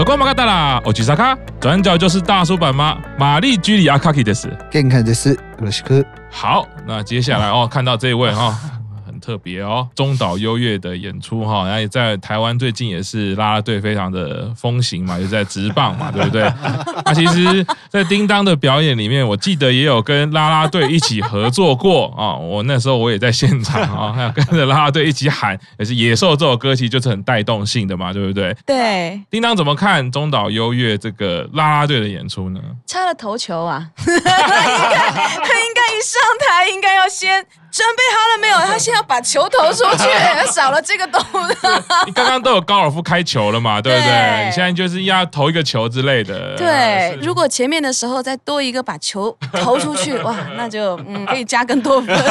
手工马卡达啦，我吉萨卡，转角就是大叔版妈玛丽居里阿卡基的事。健康的事，我是科。好，那接下来哦，看到这一位哈、哦。特别哦，中岛优越的演出哈，然后也在台湾最近也是啦啦队非常的风行嘛，也在直棒嘛，对不对？那其实，在叮当的表演里面，我记得也有跟啦啦队一起合作过啊。我那时候我也在现场啊，还有跟着啦啦队一起喊，也是《野兽》这首歌，其实就是很带动性的嘛，对不对？对。叮当怎么看中岛优越这个啦啦队的演出呢？差了头球啊！他 应该他应该一上台应该要先。准备好了没有？他现在要把球投出去，少了这个动作。你刚刚都有高尔夫开球了嘛？对不对？对你现在就是要投一个球之类的。对，如果前面的时候再多一个把球投出去，哇，那就嗯可以加更多分。是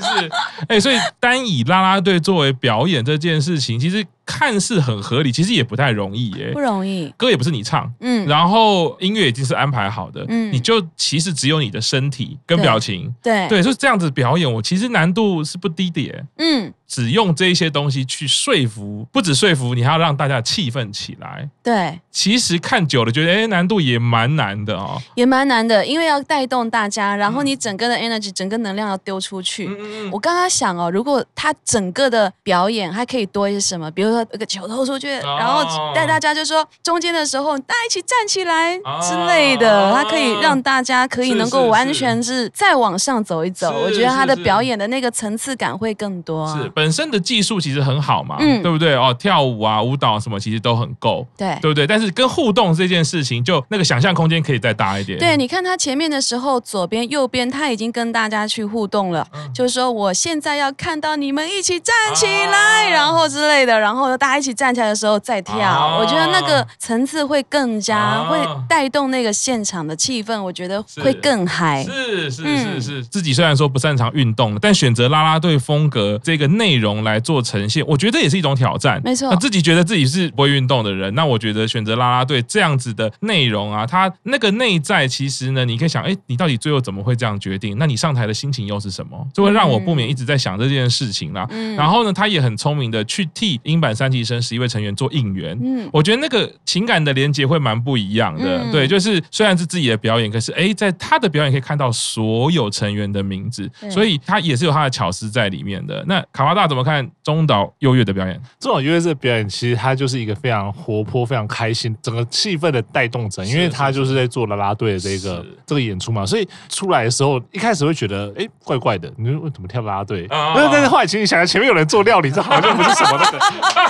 是是是所以单以啦啦队作为表演这件事情，其实。看似很合理，其实也不太容易耶。不容易，歌也不是你唱，嗯，然后音乐已经是安排好的，嗯，你就其实只有你的身体跟表情，对。对，所以这样子表演，我其实难度是不低的耶，嗯。只用这些东西去说服，不止说服，你还要让大家气愤起来。对，其实看久了觉得，哎，难度也蛮难的哦，也蛮难的，因为要带动大家，然后你整个的 energy，整个能量要丢出去。嗯、我刚刚想哦，如果他整个的表演还可以多一些什么，比如说那个球投出去，哦、然后带大家就说中间的时候大家一起站起来之类的，他、哦、可以让大家可以能够完全是再往上走一走。我觉得他的表演的那个层次感会更多。是。本身的技术其实很好嘛，嗯，对不对哦？跳舞啊，舞蹈什么其实都很够，对，对不对？但是跟互动这件事情，就那个想象空间可以再大一点。对，你看他前面的时候，左边、右边他已经跟大家去互动了，嗯、就是说我现在要看到你们一起站起来，啊、然后之类的，然后大家一起站起来的时候再跳。啊、我觉得那个层次会更加、啊、会带动那个现场的气氛，我觉得会更嗨。是是是是，是，自己虽然说不擅长运动，但选择啦啦队风格这个内容。来做呈现，我觉得这也是一种挑战。没错，那自己觉得自己是不会运动的人，那我觉得选择啦啦队这样子的内容啊，它那个内在其实呢，你可以想，哎，你到底最后怎么会这样决定？那你上台的心情又是什么？就会让我不免一直在想这件事情啦。嗯，然后呢，他也很聪明的去替樱坂三期生十一位成员做应援。嗯，我觉得那个情感的连接会蛮不一样的。嗯、对，就是虽然是自己的表演，可是哎，在他的表演可以看到所有成员的名字，所以他也是有他的巧思在里面的。那卡巴大怎么看？中岛优越的表演，中岛优越这个表演，其实他就是一个非常活泼、非常开心，整个气氛的带动者。因为他就是在做啦啦队的这个这个演出嘛，所以出来的时候，一开始会觉得哎，怪怪的，你说为什么跳啦啦队？但是后来其实想想，前面有人做料理，这好像不是什么那个。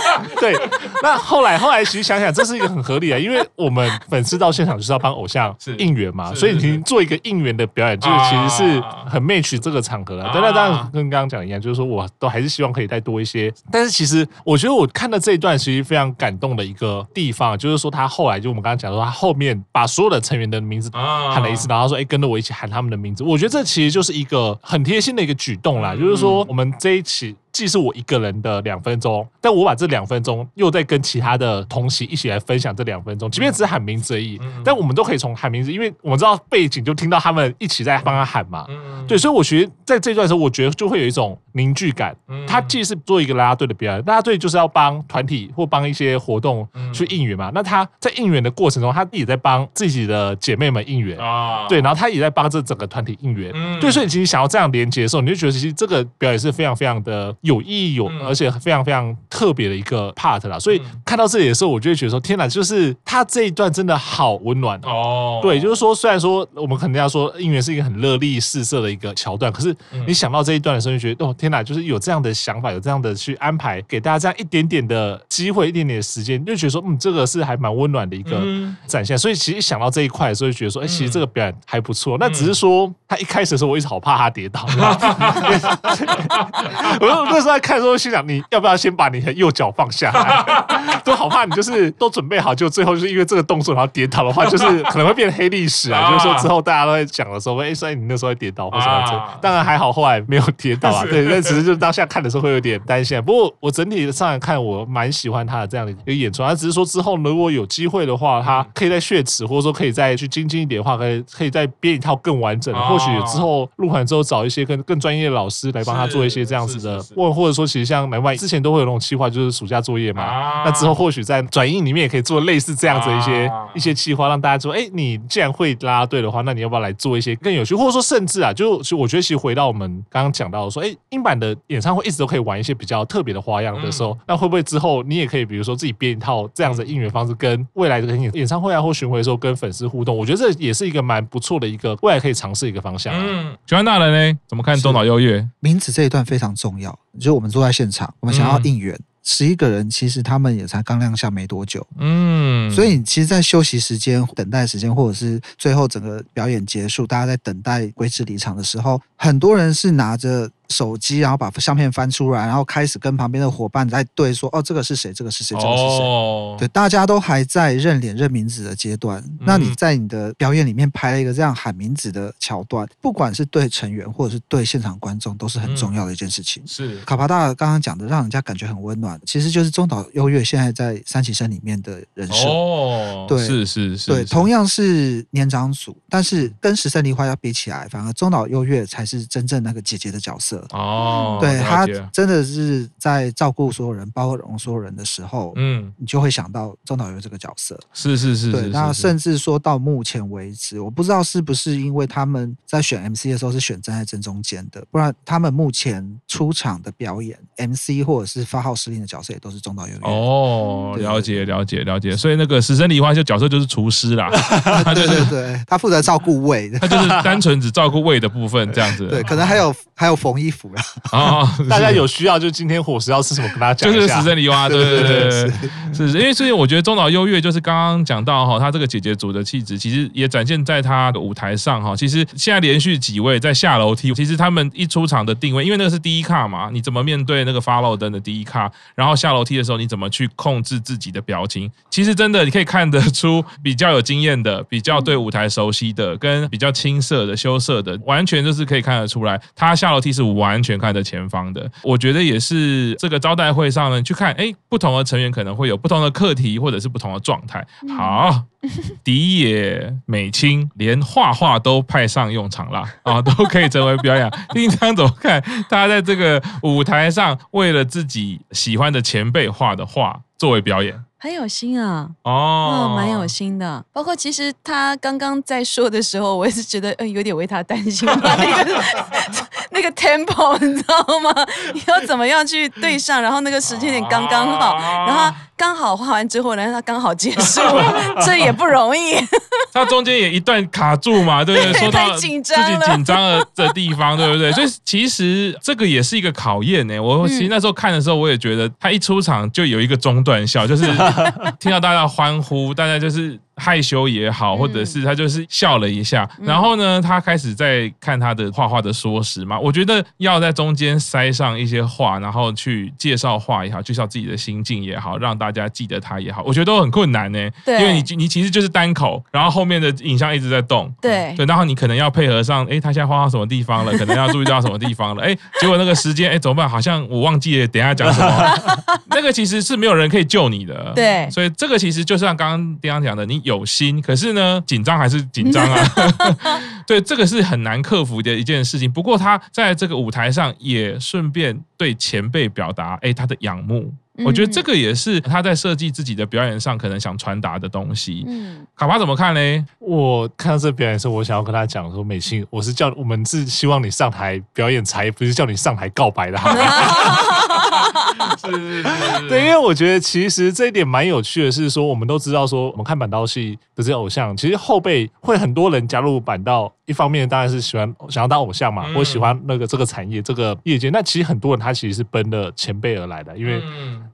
对，那后来后来其实想想，这是一个很合理的，因为我们粉丝到现场就是要帮偶像应援嘛，所以你做一个应援的表演，就是其实是很 match 这个场合了。但那当然跟刚刚讲一样，就是说我都还是希望可以再多一些。但是其实我觉得我看到这一段其实非常感动的一个地方，就是说他后来就我们刚刚讲说，他后面把所有的成员的名字喊了一次，然后说：“哎，跟着我一起喊他们的名字。”我觉得这其实就是一个很贴心的一个举动啦，就是说我们这一期。既是我一个人的两分钟，但我把这两分钟又在跟其他的同行一起来分享这两分钟，即便只是喊名字而已，但我们都可以从喊名字，因为我们知道背景就听到他们一起在帮他喊嘛，对，所以我觉得在这段时候，我觉得就会有一种凝聚感。他既是做一个拉拉队的表演，拉拉队就是要帮团体或帮一些活动去应援嘛，那他在应援的过程中，他也在帮自己的姐妹们应援。啊，对，然后他也在帮这整个团体应援，对，所以你其实想要这样连接的时候，你就觉得其实这个表演是非常非常的。有意义、有而且非常非常特别的一个 part 啦，所以看到这里的时候，我就会觉得说：天哪，就是他这一段真的好温暖哦。对，就是说，虽然说我们可能要说应援是一个很热力四射的一个桥段，可是你想到这一段的时候，就觉得哦，天哪，就是有这样的想法，有这样的去安排，给大家这样一点点的机会，一点点的时间，就觉得说，嗯，这个是还蛮温暖的一个展现。所以其实想到这一块的时候，就觉得说，哎，其实这个表演还不错。那只是说，他一开始的时候，我一直好怕他跌倒。我那时候在看的时候，心想你要不要先把你的右脚放下来？都好怕你就是都准备好，就最后就是因为这个动作然后跌倒的话，就是 可能会变黑历史啊。就是说之后大家都在讲的时候，哎，所以你那时候会跌倒或什么的。当然还好，后来没有跌倒啊。对，但只是就当下看的时候会有点担心。不过我整体上来看，我蛮喜欢他的这样的一个演出。他只是说之后如果有机会的话，他可以在血池，或者说可以再去精进一点的话，可以可以再编一套更完整的。或许之后录完之后找一些更更专业的老师来帮他做一些这样子的。或或者说，其实像南外之前都会有那种计划，就是暑假作业嘛。啊、那之后或许在转印里面也可以做类似这样子的一些、啊、一些计划，让大家说，哎，你既然会啦啦队的话，那你要不要来做一些更有趣，或者说甚至啊，就是我觉得其实回到我们刚刚讲到的说，哎，英版的演唱会一直都可以玩一些比较特别的花样的时候，嗯、那会不会之后你也可以比如说自己编一套这样子的应援方式，跟未来的演演唱会啊或巡回的时候跟粉丝互动？我觉得这也是一个蛮不错的一个未来可以尝试一个方向、啊。嗯，喜欢大人呢？怎么看中岛优越？名字这一段非常重要，就是我们坐在现场，我们想要应援。嗯十一个人，其实他们也才刚亮相没多久，嗯，所以其实，在休息时间、等待时间，或者是最后整个表演结束，大家在等待归置离场的时候，很多人是拿着。手机，然后把相片翻出来，然后开始跟旁边的伙伴在对说：“哦，这个是谁？这个是谁？这个是谁？”哦、对，大家都还在认脸、认名字的阶段。嗯、那你在你的表演里面拍了一个这样喊名字的桥段，不管是对成员或者是对现场观众，都是很重要的一件事情。嗯、是卡帕大刚刚讲的，让人家感觉很温暖，其实就是中岛优越现在在三期生里面的人设。哦，对，是是是，对，同样是年长组，但是跟十三梨花要比起来，反而中岛优越才是真正那个姐姐的角色。哦，对，他真的是在照顾所有人、包容所有人的时候，嗯，你就会想到中岛优这个角色。是是是，对。那甚至说到目前为止，我不知道是不是因为他们在选 MC 的时候是选站在正中间的，不然他们目前出场的表演 MC 或者是发号施令的角色也都是中岛优。哦，了解了解了解。所以那个十胜梨花秀角色就是厨师啦，对 对对，他负责照顾胃，他就是单纯只照顾胃的部分这样子。对，可能还有还有缝衣服啦。啊，大家有需要就今天伙食要吃什么，跟大家讲。就是十胜梨花，对对对对，是是，因为所以我觉得中岛优越就是刚刚讲到哈，他这个姐姐组的气质，其实也展现在他的舞台上哈。其实现在连续几位在下楼梯，其实他们一出场的定位，因为那个是第一卡嘛，你怎么面对那个 follow 灯的第一卡，然后下楼梯的时候你怎么去控制自己的表情，其实真的你可以看得出比较有经验的，比较对舞台熟悉的，跟比较青涩的、羞涩的，完全就是可以看得出来，他下楼梯是完全看着前方的，我觉得也是这个招待会上呢，去看，哎，不同的成员可能会有不同的课题，或者是不同的状态。好，迪野美清连画画都派上用场了啊，都可以成为表演。丁章怎么看？大家在这个舞台上为了自己喜欢的前辈画的画作为表演。很有心啊，哦，蛮有心的。包括其实他刚刚在说的时候，我也是觉得，嗯，有点为他担心。那个那个 tempo，你知道吗？你要怎么样去对上？然后那个时间点刚刚好，然后。刚好画完之后呢，他刚好结束，这也不容易。他中间也一段卡住嘛，对不对？说到自己紧张的地方，对不对？所以其实这个也是一个考验呢。我其实那时候看的时候，我也觉得他一出场就有一个中断笑，就是听到大家欢呼，大家就是。害羞也好，或者是他就是笑了一下，嗯、然后呢，他开始在看他的画画的说辞嘛。我觉得要在中间塞上一些话，然后去介绍画也好，介绍自己的心境也好，让大家记得他也好，我觉得都很困难呢。对，因为你你其实就是单口，然后后面的影像一直在动。对对，然后你可能要配合上，哎，他现在画到什么地方了？可能要注意到什么地方了？哎，结果那个时间，哎，怎么办？好像我忘记了，等一下讲什么？那个其实是没有人可以救你的。对，所以这个其实就像刚刚丁洋讲的，你。有心，可是呢，紧张还是紧张啊。对，这个是很难克服的一件事情。不过他在这个舞台上也顺便对前辈表达，哎，他的仰慕。我觉得这个也是他在设计自己的表演上可能想传达的东西。嗯，卡巴怎么看呢？我看到这表演的时候，我想要跟他讲说，美心，我是叫我们是希望你上台表演才，不是叫你上台告白的。是是是，对，因为我觉得其实这一点蛮有趣的，是说我们都知道说，我们看板道系的这些偶像，其实后辈会很多人加入板道，一方面当然是喜欢想要当偶像嘛，或喜欢那个这个产业这个业界。那其实很多人他其实是奔着前辈而来的，因为。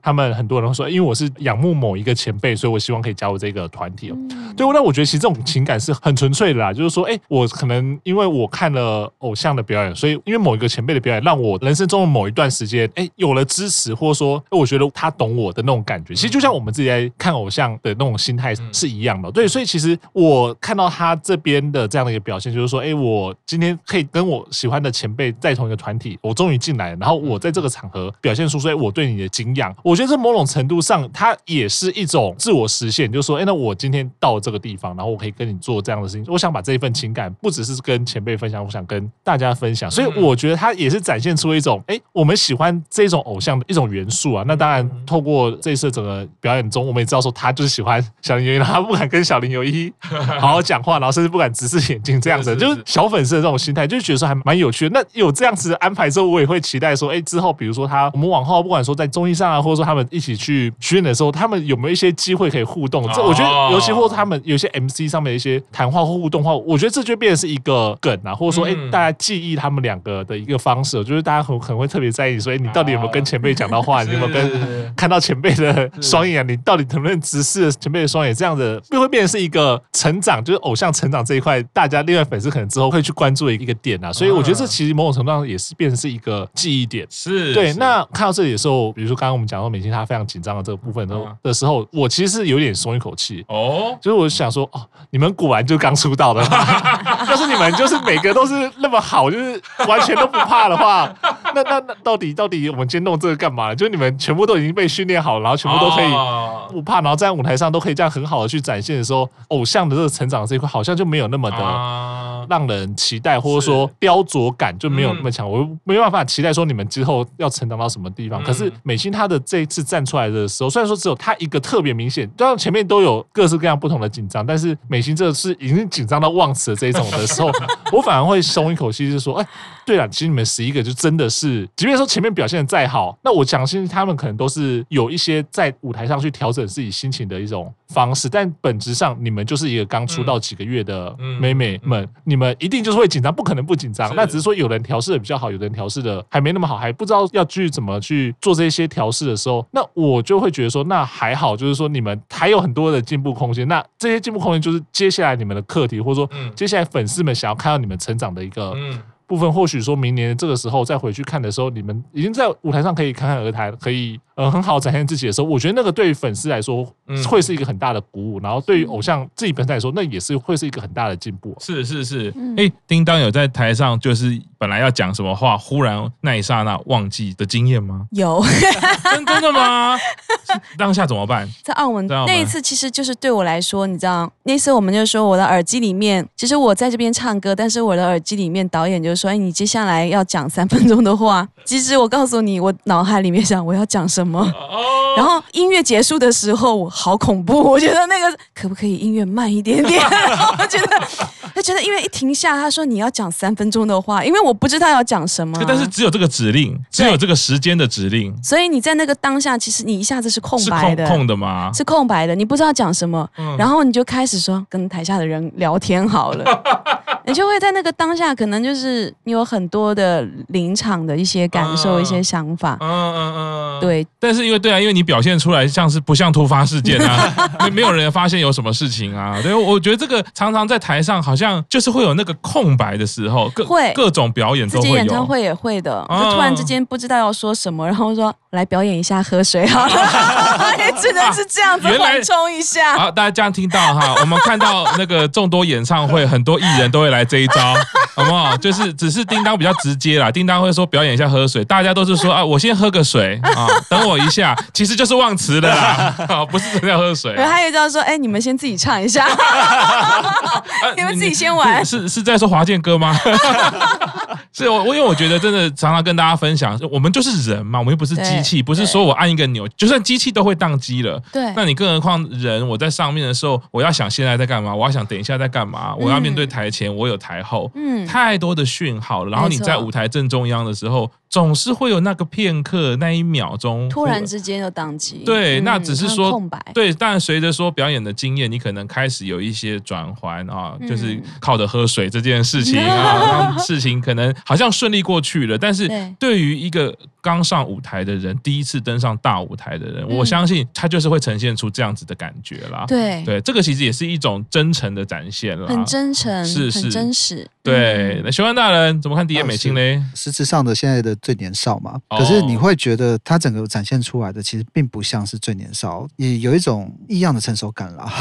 他们很多人会说，因为我是仰慕某一个前辈，所以我希望可以加入这个团体哦。嗯、对，那我觉得其实这种情感是很纯粹的啦，就是说，哎，我可能因为我看了偶像的表演，所以因为某一个前辈的表演，让我人生中的某一段时间，哎，有了支持，或者说，我觉得他懂我的那种感觉。其实就像我们自己在看偶像的那种心态是一样的。对，所以其实我看到他这边的这样的一个表现，就就是说，哎，我今天可以跟我喜欢的前辈在同一个团体，我终于进来了，然后我在这个场合表现出，所以我对你的敬仰，我觉得这某种程度上，它也是一种自我实现，就是说，哎，那我今天到这个地方，然后我可以跟你做这样的事情，我想把这一份情感不只是跟前辈分享，我想跟大家分享，所以我觉得它也是展现出一种，哎，我们喜欢这种偶像的一种元素啊。那当然，透过这一次整个表演中，我们也知道说，他就是喜欢小林由一，他不敢跟小林由一 好好讲话，然后甚至不敢直视眼睛这样子，就是小粉丝的这种心态，就觉得说还蛮有趣的。那有这样子的安排之后，我也会期待说，哎，之后比如说他，我们往后不管说在综艺上啊，或者说他们一起去巡演的时候，他们有没有一些机会可以互动？这我觉得，尤其或者他们有些 MC 上面的一些谈话或互动话，我觉得这就变成是一个梗啊，或者说，哎，大家记忆他们两个的一个方式，就是大家很可能会特别在意，说，哎，你到底有没有跟前辈讲到话？你有没有跟看到前辈的双眼？你到底能不能直视前辈的双眼？这样子就会变成是一个成长，就是偶像成长这一块，大家另外粉丝可能之后会去关注的一个点啊。所以我觉得这其实某种程度上也是变成是一个记忆点。是对。那看到这里的时候，比如说刚刚我们讲到美心她非常紧张的这个部分的的时候，我其实是有点松一口气哦。就是我想说，哦，你们果然就刚出道的，要是你们就是每个都是那么好，就是完全都不怕的话，那那那到底到底我们今天弄这个干嘛？就是你们全部都已经被训练好，然后全部都可以不怕，然后在舞台上都可以这样很好的去展现的时候，偶像的这个成长这一块好像就没有那么的让人期待，或者说雕琢感就没有那么强。我没办法期待说你们之后要成长到什么地方。可是美心她的这一次站出来的时候，虽然说只有她一个特别明显，当然前面都有各式各样不同的紧张，但是美心这是已经紧张到忘词的这一种的时候，我反而会松一口气，就是说，哎，对了，其实你们十一个就真的是，即便说前面表现的再好，那我相信他们可能都是有一些在舞台上去调整自己心情的一种方式，但本质上你们就是一个刚出道几个月的妹妹们，你们一定就是会紧张，不可能不紧张。那只是说有人调试的比较好，有人调试的还没那么好，还不知道要去怎么去做这些调试的时候，那我就会觉得说，那还好，就是说你们还有很多的进步空间。那这些进步空间就是接下来你们的课题，或者说接下来粉丝们想要看到你们成长的一个部分。或许说明年这个时候再回去看的时候，你们已经在舞台上可以侃侃而谈，可以。呃，很好展现自己的时候，我觉得那个对于粉丝来说，会是一个很大的鼓舞。然后对于偶像自己本身来说，那也是会是一个很大的进步。是是是，哎，叮当有在台上就是本来要讲什么话，忽然那一刹那忘记的经验吗？有，真真的吗？当下怎么办？在澳门那一次，其实就是对我来说，你知道，那次我们就说我的耳机里面，其实我在这边唱歌，但是我的耳机里面导演就说：“哎，你接下来要讲三分钟的话。”其实我告诉你，我脑海里面想我要讲什么。什么？然后音乐结束的时候，好恐怖！我觉得那个可不可以音乐慢一点点？我觉得，他觉得音乐一停下，他说你要讲三分钟的话，因为我不知道要讲什么。但是只有这个指令，只有这个时间的指令。所以你在那个当下，其实你一下子是空白的，是空，空的吗？是空白的，你不知道讲什么，嗯、然后你就开始说跟台下的人聊天好了。你就会在那个当下，可能就是你有很多的临场的一些感受、一些想法。嗯嗯嗯，对。但是因为对啊，因为你表现出来像是不像突发事件啊，没没有人发现有什么事情啊。对，我觉得这个常常在台上好像就是会有那个空白的时候，各会各种表演都会有。演唱会也会的，就突然之间不知道要说什么，然后说来表演一下喝水好了，也 只能是这样子缓冲一下。好，大家这样听到哈，我们看到那个众多演唱会，很多艺人都会。来这一招，好不好？就是只是叮当比较直接啦。叮当会说表演一下喝水，大家都是说啊，我先喝个水啊，等我一下，其实就是忘词的啦，不是真的要喝水。还有一招说，哎，你们先自己唱一下，你们自己先玩。是是在说华健哥吗？是我，我因为我觉得真的常常跟大家分享，我们就是人嘛，我们又不是机器，不是说我按一个钮，就算机器都会宕机了。对，那你更何况人？我在上面的时候，我要想现在在干嘛，我要想等一下在干嘛，我要面对台前，我。有台后，嗯，太多的讯号了。然后你在舞台正中央的时候，总是会有那个片刻，那一秒钟，突然之间就宕机。对，那只是说空白。对，但随着说表演的经验，你可能开始有一些转换啊，就是靠着喝水这件事情 啊，事情可能好像顺利过去了。但是对于一个刚上舞台的人，第一次登上大舞台的人，我相信他就是会呈现出这样子的感觉啦。对，对，这个其实也是一种真诚的展现了，很真诚，是是。真实，对。那玄关大人怎么看 D.M 美心嘞？实质上的现在的最年少嘛，可是你会觉得他整个展现出来的其实并不像是最年少，也有一种异样的成熟感啦。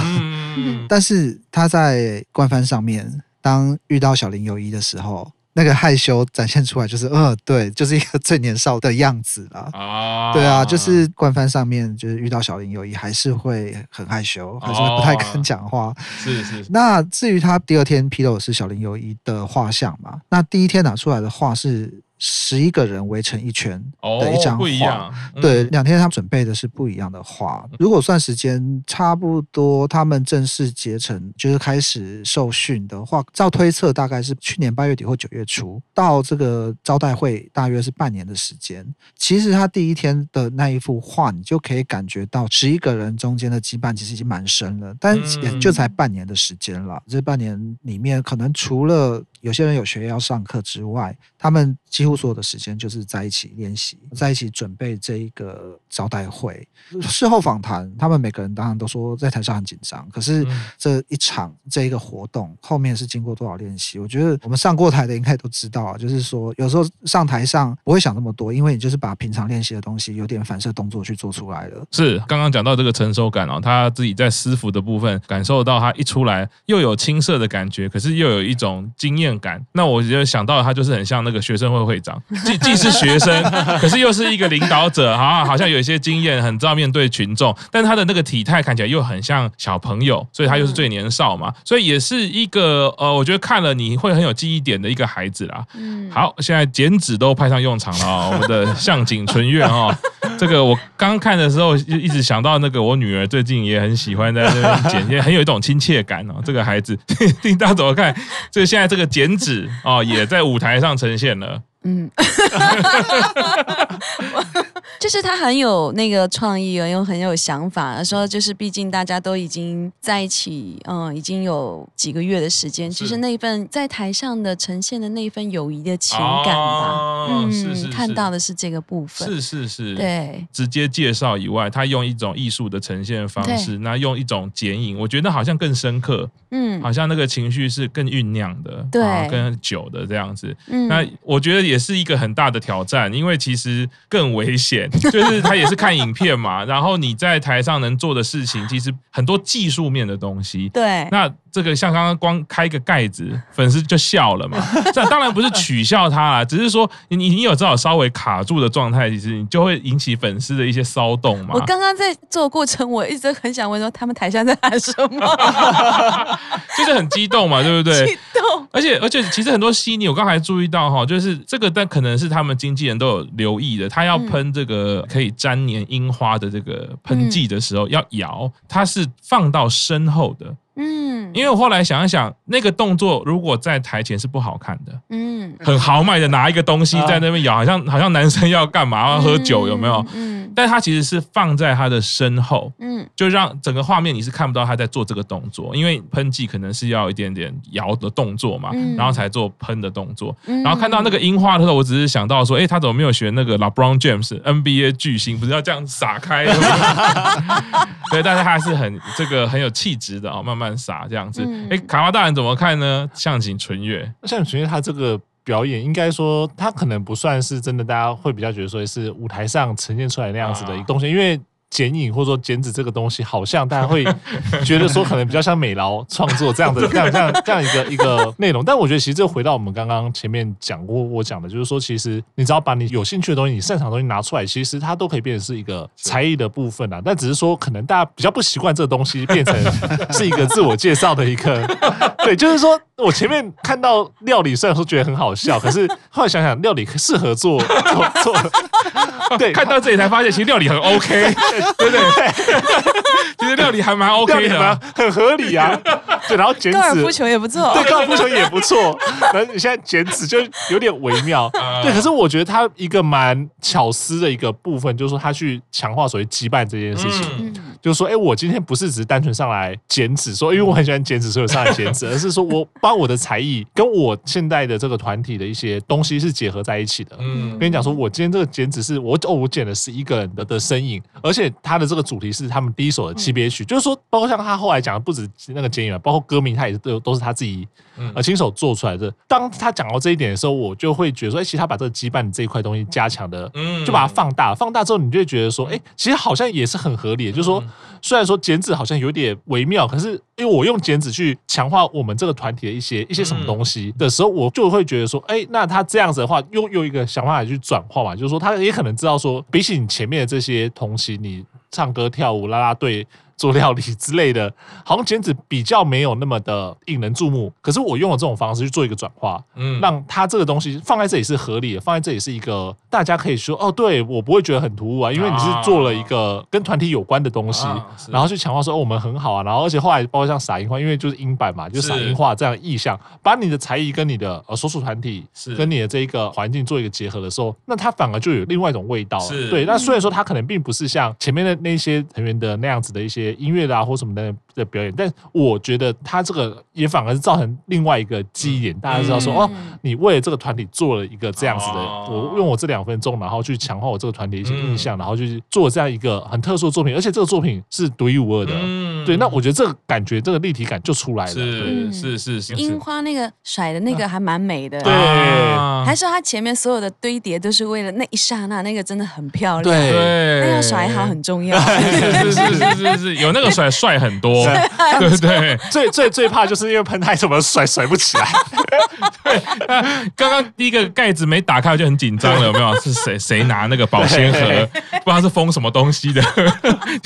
嗯，但是他在官方上面当遇到小林有一的时候。那个害羞展现出来，就是，呃，对，就是一个最年少的样子了。啊，对啊，就是冠番上面，就是遇到小林有一，还是会很害羞，还是不太敢讲话。是是。那至于他第二天披露的是小林有一的画像嘛？那第一天拿出来的画是。十一个人围成一圈的一张画，哦，不一样。嗯、对，两天他们准备的是不一样的画。如果算时间差不多，他们正式结成就是开始受训的话，照推测大概是去年八月底或九月初，到这个招待会大约是半年的时间。其实他第一天的那一幅画，你就可以感觉到十一个人中间的羁绊其实已经蛮深了，但也就才半年的时间了。嗯、这半年里面，可能除了有些人有学业要上课之外，他们几乎所有的时间就是在一起练习，在一起准备这一个招待会。事后访谈，他们每个人当然都说在台上很紧张，可是这一场这一个活动后面是经过多少练习？我觉得我们上过台的应该都知道啊，就是说有时候上台上不会想那么多，因为你就是把平常练习的东西有点反射动作去做出来了。是刚刚讲到这个成熟感哦，他自己在师傅的部分感受到他一出来又有青涩的感觉，可是又有一种经验。感，那我就想到他就是很像那个学生会会长，既既是学生，可是又是一个领导者，好，好像有一些经验，很知道面对群众，但他的那个体态看起来又很像小朋友，所以他又是最年少嘛，所以也是一个呃，我觉得看了你会很有记忆点的一个孩子啦。嗯，好，现在剪纸都派上用场了啊，我们的向井纯月哈，这个我刚看的时候就一直想到那个我女儿最近也很喜欢在那边剪，也很有一种亲切感哦。这个孩子，听大怎么看？这现在这个剪。剪纸哦，也在舞台上呈现了。嗯，就是他很有那个创意，又很有想法。说就是，毕竟大家都已经在一起，嗯，已经有几个月的时间。其实那一份在台上的呈现的那一份友谊的情感吧，哦、嗯，是是是看到的是这个部分。是是是，对。直接介绍以外，他用一种艺术的呈现方式，那用一种剪影，我觉得好像更深刻。嗯，好像那个情绪是更酝酿的，对，更久的这样子。嗯，那我觉得也。也是一个很大的挑战，因为其实更危险，就是他也是看影片嘛，然后你在台上能做的事情，其实很多技术面的东西。对，那。这个像刚刚光开个盖子，粉丝就笑了嘛。这当然不是取笑他啦，只是说你你有这种稍微卡住的状态，其实你就会引起粉丝的一些骚动嘛。我刚刚在做过程，我一直很想问说，他们台下在喊什么？就是很激动嘛，对不对？而且而且，其实很多悉尼，我刚才注意到哈，就是这个，但可能是他们经纪人都有留意的。他要喷这个可以粘黏樱花的这个喷剂的时候，要摇，它是放到身后的。嗯，因为我后来想一想，那个动作如果在台前是不好看的。嗯，很豪迈的拿一个东西在那边摇，好像好像男生要干嘛要喝酒有没有？嗯，但他其实是放在他的身后，嗯，就让整个画面你是看不到他在做这个动作，因为喷剂可能是要一点点摇的动作嘛，然后才做喷的动作。然后看到那个樱花的时候，我只是想到说，哎，他怎么没有学那个 LeBron James NBA 巨星，不是要这样撒开？对，但是他还是很这个很有气质的啊，慢慢。蛮傻这样子，哎，卡巴大人怎么看呢？向井纯月，向井纯月他这个表演，应该说他可能不算是真的，大家会比较觉得说是舞台上呈现出来那样子的一个东西，因为。剪影或者说剪纸这个东西，好像大家会 觉得说可能比较像美劳创作这样的 这样这样这样一个一个内容。但我觉得其实这回到我们刚刚前面讲过我讲的，就是说其实你只要把你有兴趣的东西、你擅长的东西拿出来，其实它都可以变成是一个才艺的部分啊。但只是说可能大家比较不习惯这个东西变成是一个自我介绍的一个，对，就是说我前面看到料理虽然说觉得很好笑，可是后来想想料理适合做做做，对，看到这里才发现其实料理很 OK。对不对，其实料理还蛮 OK 的，很合理啊。对，然后剪纸，高尔夫球也不错，对，高尔夫球也不错。然后你现在剪纸就有点微妙，对。可是我觉得他一个蛮巧思的一个部分，就是说他去强化所谓羁绊这件事情，嗯就是说，哎，我今天不是只是单纯上来剪纸，说因为我很喜欢剪纸，所以我上来剪纸，而是说我把我的才艺跟我现在的这个团体的一些东西是结合在一起的。嗯，跟你讲说，我今天这个剪纸是我哦，我剪的是一个人的的身影，而且。他的这个主题是他们第一首的七别曲，嗯、就是说，包括像他后来讲的，不止那个剪影，包括歌名，他也是都都是他自己呃亲手做出来的。当他讲到这一点的时候，我就会觉得说，哎，其实他把这个羁绊这一块东西加强的，就把它放大，放大之后，你就会觉得说，哎，其实好像也是很合理的。就是说，虽然说剪纸好像有点微妙，可是因为我用剪纸去强化我们这个团体的一些一些什么东西的时候，我就会觉得说，哎，那他这样子的话，用用一个想法来去转化嘛，就是说，他也可能知道说，比起你前面的这些东西，你唱歌跳舞啦啦队。做料理之类的，好像剪纸比较没有那么的引人注目。可是我用了这种方式去做一个转化，嗯，让他这个东西放在这里是合理的，放在这里是一个大家可以说哦，对我不会觉得很突兀啊，因为你是做了一个跟团体有关的东西，啊、然后去强化说哦，我们很好啊，然后而且后来包括像撒樱花，因为就是樱版嘛，就是撒樱花这样的意象，把你的才艺跟你的呃所属团体是。跟你的这一个环境做一个结合的时候，那它反而就有另外一种味道了。是。对，那虽然说它可能并不是像前面的那些成员的那样子的一些。音乐的啊，或什么的的表演，但我觉得它这个也反而是造成另外一个记忆点，大家知道说哦，你为了这个团体做了一个这样子的，我用我这两分钟，然后去强化我这个团体一些印象，然后去做这样一个很特殊的作品，而且这个作品是独一无二的。对，那我觉得这个感觉，这个立体感就出来了。是是是是，樱花那个甩的那个还蛮美的。对，还是它前面所有的堆叠都是为了那一刹那，那个真的很漂亮。对，那个甩好很重要。是是是是是，有那个甩帅很多。对对对，最最最怕就是因为喷太怎么甩甩不起来。对，刚刚第一个盖子没打开我就很紧张了，有没有？是谁谁拿那个保鲜盒？不知道是封什么东西的，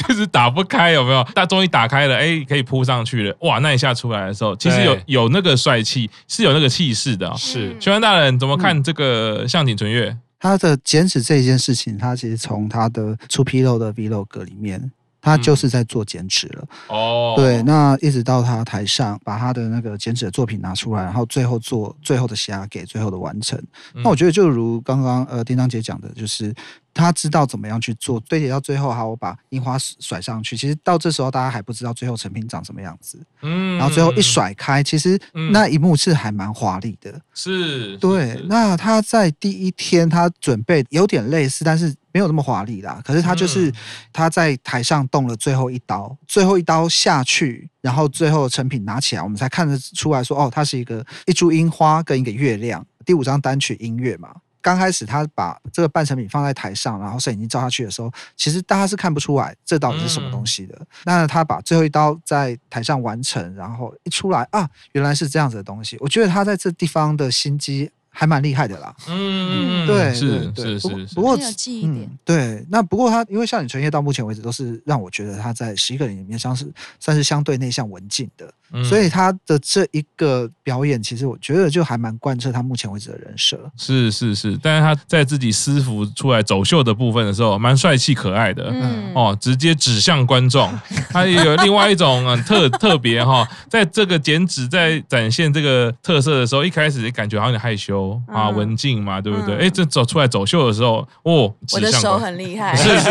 就是打不开，有没有？但终于打。开了，哎，可以扑上去了，哇！那一下出来的时候，其实有有那个帅气，是有那个气势的。是，玄关大人怎么看这个向井纯月？他的剪纸这一件事情，他其实从他的出纰漏的 vlog 里面，他就是在做剪纸了。哦，对，那一直到他台上把他的那个剪纸的作品拿出来，然后最后做最后的虾给最后的完成。那我觉得就如刚刚呃叮当姐讲的，就是。他知道怎么样去做堆叠到最后，好，我把樱花甩上去。其实到这时候，大家还不知道最后成品长什么样子。嗯，然后最后一甩开，其实那一幕是还蛮华丽的。是，对。那他在第一天，他准备有点类似，但是没有那么华丽啦。可是他就是他在台上动了最后一刀，最后一刀下去，然后最后成品拿起来，我们才看得出来说，哦，它是一个一株樱花跟一个月亮。第五张单曲音乐嘛。刚开始他把这个半成品放在台上，然后摄影机照下去的时候，其实大家是看不出来这到底是什么东西的。嗯、那他把最后一刀在台上完成，然后一出来啊，原来是这样子的东西。我觉得他在这地方的心机还蛮厉害的啦。嗯，对，是是是，不过有记忆点、嗯。对，那不过他因为向井纯叶到目前为止都是让我觉得他在十一个人里面算是算是相对内向文静的。所以他的这一个表演，其实我觉得就还蛮贯彻他目前为止的人设。是是是，但是他在自己私服出来走秀的部分的时候，蛮帅气可爱的。嗯哦，直接指向观众。他也有另外一种很特特别哈，在这个剪纸在展现这个特色的时候，一开始感觉好像有点害羞啊，文静嘛，对不对？哎，这走出来走秀的时候，哦，我的手很厉害。是是是，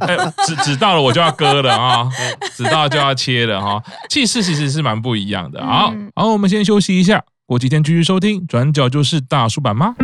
哎，指指到了我就要割了啊，指到就要切了哈，气势其实是。是蛮不一样的。好，好，我们先休息一下，过几天继续收听。转角就是大叔版吗？